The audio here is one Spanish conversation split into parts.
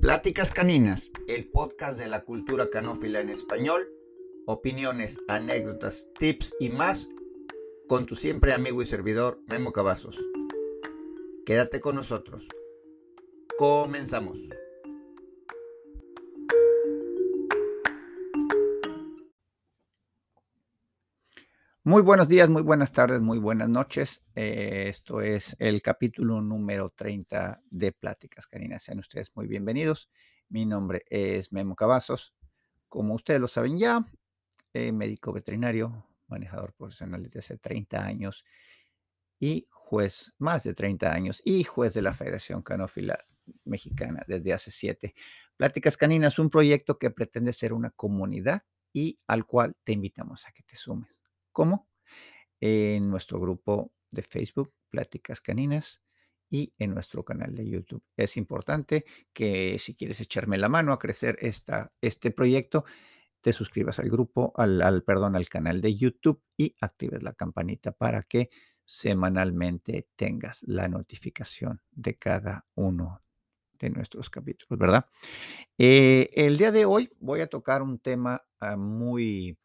Pláticas Caninas, el podcast de la cultura canófila en español, opiniones, anécdotas, tips y más con tu siempre amigo y servidor Memo Cavazos. Quédate con nosotros. Comenzamos. Muy buenos días, muy buenas tardes, muy buenas noches. Eh, esto es el capítulo número 30 de Pláticas Caninas. Sean ustedes muy bienvenidos. Mi nombre es Memo Cavazos. Como ustedes lo saben ya, eh, médico veterinario, manejador profesional desde hace 30 años y juez, más de 30 años, y juez de la Federación Canófila Mexicana desde hace 7. Pláticas Caninas, un proyecto que pretende ser una comunidad y al cual te invitamos a que te sumes. ¿Cómo? En nuestro grupo de Facebook, Pláticas Caninas, y en nuestro canal de YouTube. Es importante que si quieres echarme la mano a crecer esta, este proyecto, te suscribas al grupo, al, perdón, al canal de YouTube y actives la campanita para que semanalmente tengas la notificación de cada uno de nuestros capítulos, ¿verdad? Eh, el día de hoy voy a tocar un tema uh, muy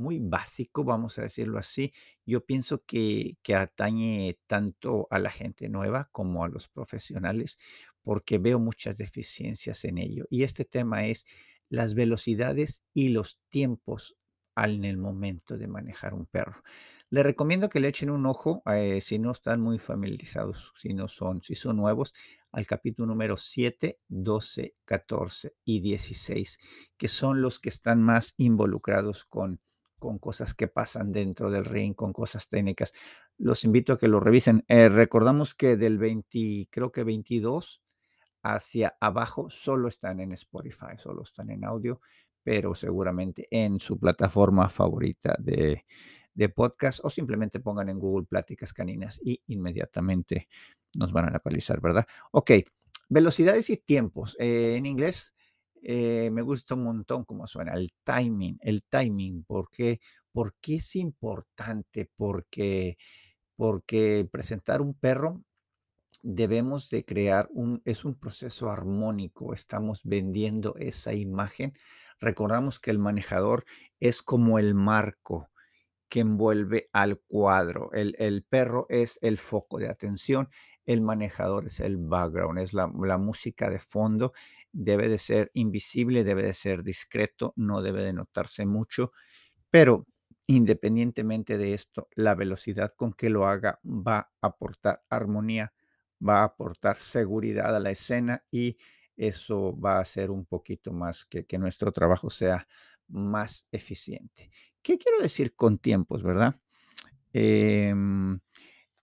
muy básico, vamos a decirlo así. Yo pienso que, que atañe tanto a la gente nueva como a los profesionales, porque veo muchas deficiencias en ello. Y este tema es las velocidades y los tiempos en el momento de manejar un perro. Les recomiendo que le echen un ojo eh, si no están muy familiarizados, si no son, si son nuevos, al capítulo número 7, 12, 14 y 16, que son los que están más involucrados con con cosas que pasan dentro del ring, con cosas técnicas. Los invito a que lo revisen. Eh, recordamos que del 20, creo que 22 hacia abajo solo están en Spotify, solo están en audio, pero seguramente en su plataforma favorita de, de podcast o simplemente pongan en Google Pláticas Caninas y inmediatamente nos van a localizar, ¿verdad? Ok, velocidades y tiempos. Eh, en inglés eh, me gusta un montón cómo suena, el timing, el timing, ¿por qué? Porque es importante, porque, porque presentar un perro debemos de crear un, es un proceso armónico, estamos vendiendo esa imagen. Recordamos que el manejador es como el marco que envuelve al cuadro. El, el perro es el foco de atención, el manejador es el background, es la música de fondo debe de ser invisible, debe de ser discreto, no debe de notarse mucho, pero independientemente de esto, la velocidad con que lo haga va a aportar armonía, va a aportar seguridad a la escena y eso va a hacer un poquito más que, nuestro trabajo sea más eficiente. ¿Qué quiero decir con tiempos, verdad? Eh,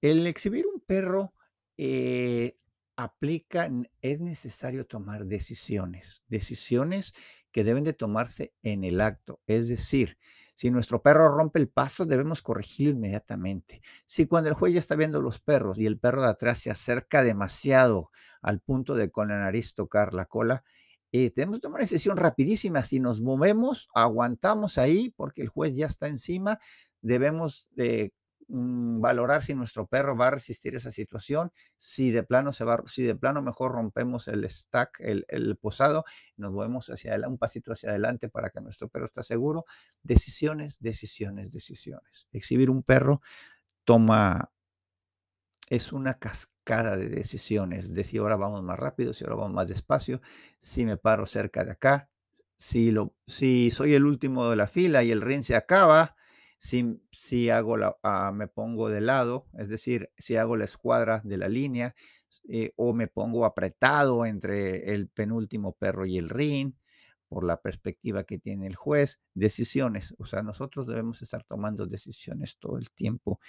el exhibir un perro eh, aplican, es necesario tomar decisiones, decisiones que deben de tomarse en el acto. Es decir, si nuestro perro rompe el paso, debemos corregirlo inmediatamente. Si cuando el juez ya está viendo los perros y el perro de atrás se acerca demasiado al punto de con la nariz tocar la cola, eh, tenemos que tomar una decisión rapidísima. Si nos movemos, aguantamos ahí porque el juez ya está encima, debemos de Mm, valorar si nuestro perro va a resistir esa situación, si de plano se va, si de plano mejor rompemos el stack, el, posado, nos movemos hacia un pasito hacia adelante para que nuestro perro esté seguro. Decisiones, decisiones, decisiones. Exhibir un perro toma, es una cascada de decisiones, de si ahora vamos más rápido, si ahora vamos más despacio, si me paro cerca de acá, si, lo, si soy el último de la fila y el ring se acaba, si, si hago la, uh, me pongo de lado, es decir, si hago la escuadra de la línea eh, o me pongo apretado entre el penúltimo perro y el ring por la perspectiva que tiene el juez, decisiones, o sea, nosotros debemos estar tomando decisiones todo el tiempo.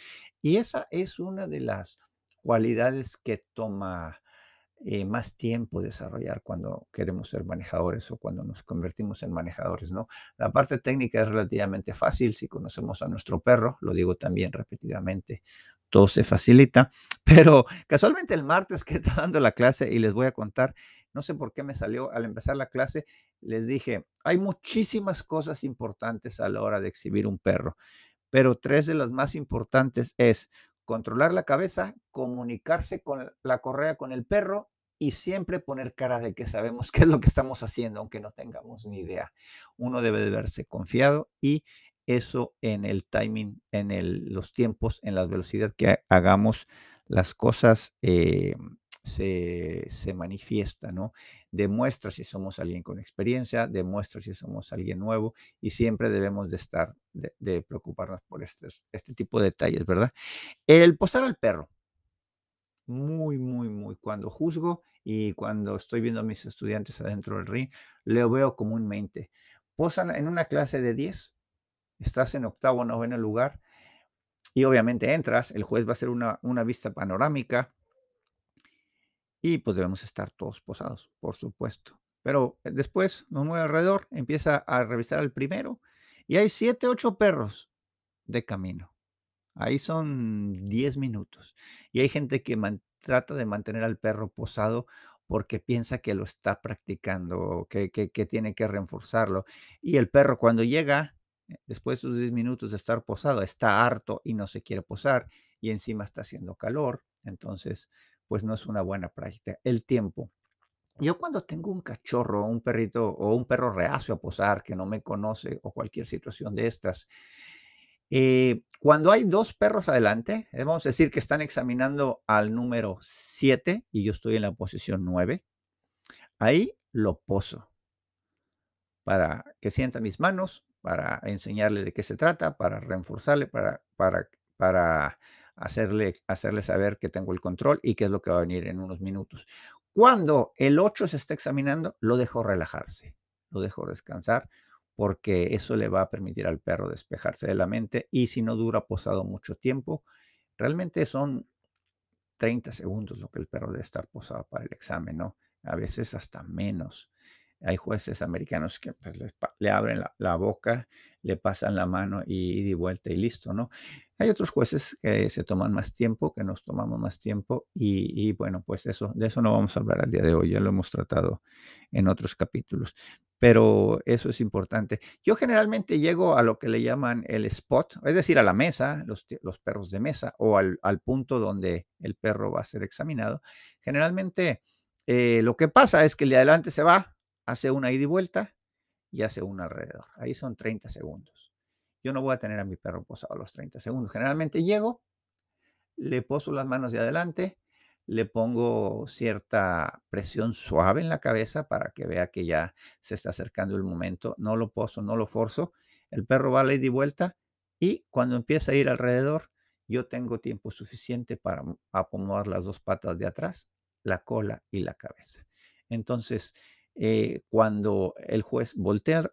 Y esa es una de las cualidades que toma eh, más tiempo desarrollar cuando queremos ser manejadores o cuando nos convertimos en manejadores, ¿no? La parte técnica es relativamente fácil si conocemos a nuestro perro, lo digo también repetidamente, todo se facilita, pero casualmente el martes que está dando la clase y les voy a contar, no sé por qué me salió al empezar la clase, les dije, hay muchísimas cosas importantes a la hora de exhibir un perro, pero tres de las más importantes es controlar la cabeza, comunicarse con la correa con el perro y siempre poner cara de que sabemos qué es lo que estamos haciendo, aunque no tengamos ni idea. Uno debe de verse confiado y eso en el timing, en el, los tiempos, en la velocidad que hagamos las cosas, eh, se, se, manifiesta, ¿no? Demuestra si somos alguien con experiencia, demuestra si somos alguien nuevo y siempre debemos de estar, de, de preocuparnos por este, este tipo de detalles, ¿verdad? El posar al perro muy, muy, muy. Cuando juzgo y cuando estoy viendo a mis estudiantes adentro del ring, lo veo comúnmente. Posan en una clase de 10, estás en octavo noveno lugar y obviamente entras, el juez va a hacer una, una vista panorámica y pues debemos estar todos posados, por supuesto. Pero eh, después nos mueve alrededor, empieza a revisar al primero y hay siete, ocho perros de camino. Ahí son 10 minutos. Y hay gente que trata de mantener al perro posado porque piensa que lo está practicando, que, que, tiene que reforzarlo. Y el perro cuando llega, eh, después de sus 10 minutos de estar posado, está harto y no se quiere posar y encima está haciendo calor. Entonces, pues no es una buena práctica. El tiempo. Yo cuando tengo un cachorro, un perrito o un perro reacio a posar que no me conoce o cualquier situación de estas, eh, cuando hay dos perros adelante, eh, vamos a decir que están examinando al número 7 y yo estoy en la posición 9, ahí lo poso para que sienta mis manos, para enseñarle de qué se trata, para reforzarle, para, para, para hacerle, hacerle saber que tengo el control y qué es lo que va a venir en unos minutos. Cuando el 8 se está examinando, lo dejo relajarse, lo dejo descansar porque eso le va a permitir al perro despejarse de la mente y si no dura posado mucho tiempo, realmente son 30 segundos lo que el perro debe estar posado para el examen, ¿no? A veces hasta menos. Hay jueces americanos que pues, le, abren la, boca, le pasan la mano y, de vuelta y listo, ¿no? Hay otros jueces que se toman más tiempo, que nos tomamos más tiempo y, bueno, pues eso, de eso no vamos a hablar al día de hoy, ya lo hemos tratado en otros capítulos, pero eso es importante. Yo generalmente llego a lo que le llaman el spot, es decir, a la mesa, los, perros de mesa o al, punto donde el perro va a ser examinado. Generalmente eh, lo que pasa es que el de adelante se va, hace una ida y vuelta y hace una alrededor. Ahí son 30 segundos. Yo no voy a tener a mi perro posado a los 30 segundos. Generalmente llego, le poso las manos de adelante, le pongo cierta presión suave en la cabeza para que vea que ya se está acercando el momento. No lo poso, no lo forzo. El perro va a la ida y vuelta y cuando empieza a ir alrededor, yo tengo tiempo suficiente para acomodar las dos patas de atrás, la cola y la cabeza. Entonces, eh, cuando el juez voltea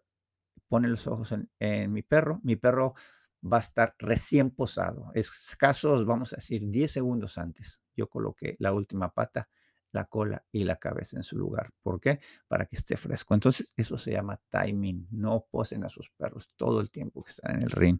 pone los ojos en, mi perro, mi perro va a estar recién posado. Escasos, vamos a decir, 10 segundos antes. Yo coloqué la última pata, la cola y la cabeza en su lugar. ¿Por qué? Para que esté fresco. Entonces, eso se llama timing. No posen a sus perros todo el tiempo que están en el ring.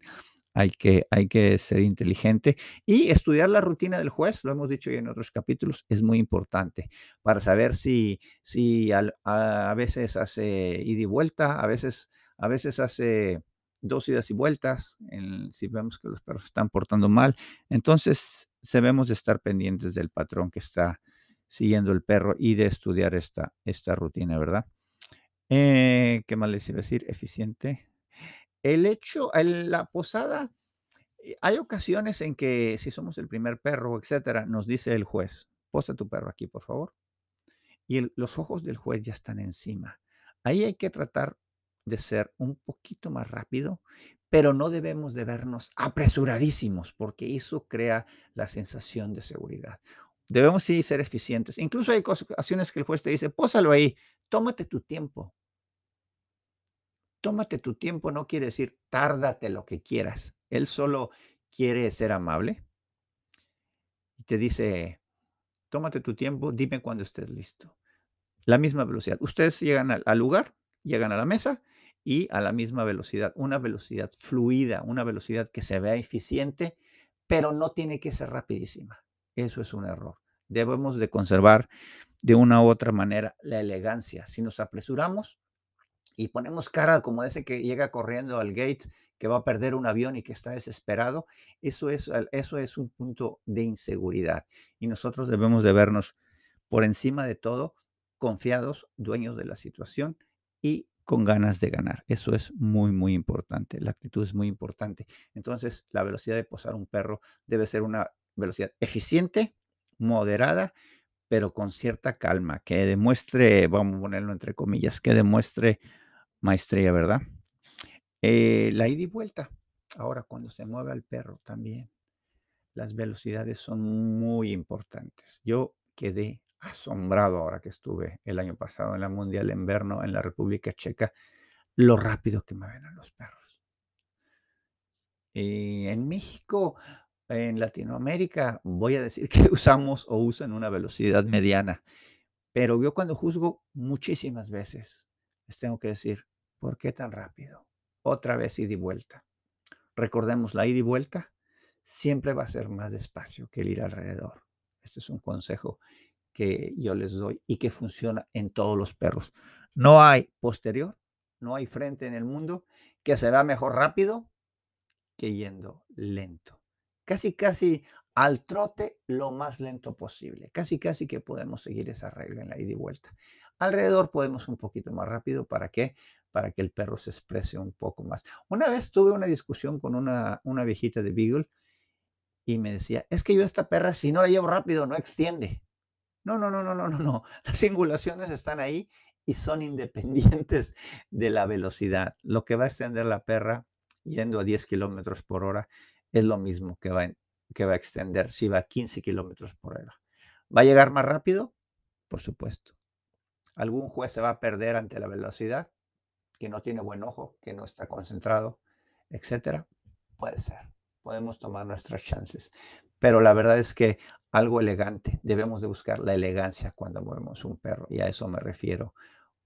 Hay que, hay que ser inteligente y estudiar la rutina del juez, lo hemos dicho ya en otros capítulos, es muy importante para saber si, si a, veces hace ida y vuelta, a veces a veces hace dos idas y vueltas, si vemos que los perros están portando mal. Entonces, debemos de estar pendientes del patrón que está siguiendo el perro y de estudiar esta, esta rutina, ¿verdad? Eh, ¿Qué más les iba a decir? Eficiente. El hecho, la posada, eh, hay ocasiones en que si somos el primer perro, etcétera, nos dice el juez, posa tu perro aquí, por favor. Y los ojos del juez ya están encima. Ahí hay que tratar de ser un poquito más rápido, pero no debemos de vernos apresuradísimos porque eso crea la sensación de seguridad. Debemos sí ser eficientes. Incluso hay ocasiones que el juez te dice, pósalo ahí, tómate tu tiempo. Tómate tu tiempo no quiere decir tárdate lo que quieras. Él solo quiere ser amable y te dice, tómate tu tiempo, dime cuando estés listo. La misma velocidad. Ustedes llegan al, al lugar, llegan a la mesa y a la misma velocidad, una velocidad fluida, una velocidad que se vea eficiente, pero no tiene que ser rapidísima. Eso es un error. Debemos de conservar de una u otra manera la elegancia. Si nos apresuramos y ponemos cara como ese que llega corriendo al gate, que va a perder un avión y que está desesperado, eso es, eso es un punto de inseguridad. Y nosotros debemos de vernos por encima de todo, confiados, dueños de la situación y con ganas de ganar. Eso es muy, muy importante. La actitud es muy importante. Entonces, la velocidad de posar un perro debe ser una velocidad eficiente, moderada, pero con cierta calma, que demuestre, vamos a ponerlo entre comillas, que demuestre maestría, ¿verdad? Eh, la ida y vuelta. Ahora, cuando se mueve al perro también, las velocidades son muy importantes. Yo quedé asombrado ahora que estuve el año pasado en la Mundial Inverno en la República Checa, lo rápido que mueven a los perros. Y en México, en Latinoamérica, voy a decir que usamos o usan una velocidad mediana, pero yo cuando juzgo muchísimas veces, les tengo que decir, ¿por qué tan rápido? Otra vez ida y vuelta. Recordemos, la ida y vuelta siempre va a ser más despacio que el ir alrededor. Este es un consejo que yo les doy y que funciona en todos los perros. No hay posterior, no hay frente en el mundo que se vea mejor rápido que yendo lento. Casi, casi al trote lo más lento posible. Casi, casi que podemos seguir esa regla en la ida y vuelta. Alrededor podemos un poquito más rápido. ¿Para qué? Para que el perro se exprese un poco más. Una vez tuve una discusión con una, viejita de Beagle y me decía, es que yo esta perra si no la llevo rápido no extiende. No, no, no, no, no, no, no. Las singulaciones están ahí y son independientes de la velocidad. Lo que va a extender la perra yendo a 10 kilómetros por hora es lo mismo que va, que va a extender si va a 15 kilómetros por hora. ¿Va a llegar más rápido? Por supuesto. ¿Algún juez se va a perder ante la velocidad? Que no tiene buen ojo, que no está concentrado, etcétera. Puede ser. Podemos tomar nuestras chances. Pero la verdad es que algo elegante. Debemos de buscar la elegancia cuando movemos un perro y a eso me refiero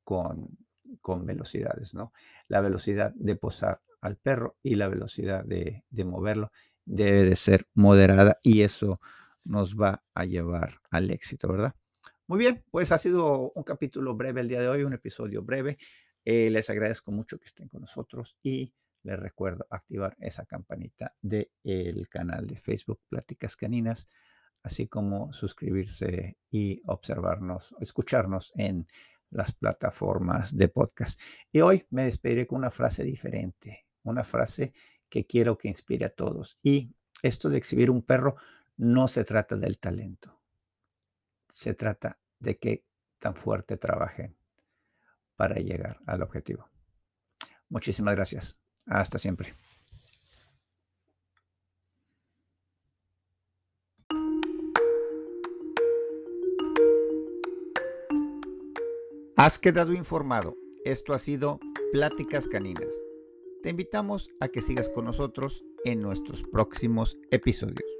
con, con velocidades, ¿no? La velocidad de posar al perro y la velocidad de, de moverlo debe de ser moderada y eso nos va a llevar al éxito, ¿verdad? Muy bien, pues ha sido un capítulo breve el día de hoy, un episodio breve. Eh, les agradezco mucho que estén con nosotros y les recuerdo activar esa campanita del canal de Facebook Pláticas Caninas así como suscribirse y observarnos, escucharnos en las plataformas de podcast. Y hoy me despediré con una frase diferente, una frase que quiero que inspire a todos. Y esto de exhibir un perro no se trata del talento, se trata de que tan fuerte trabajen para llegar al objetivo. Muchísimas gracias. Hasta siempre. Has quedado informado. Esto ha sido Pláticas Caninas. Te invitamos a que sigas con nosotros en nuestros próximos episodios.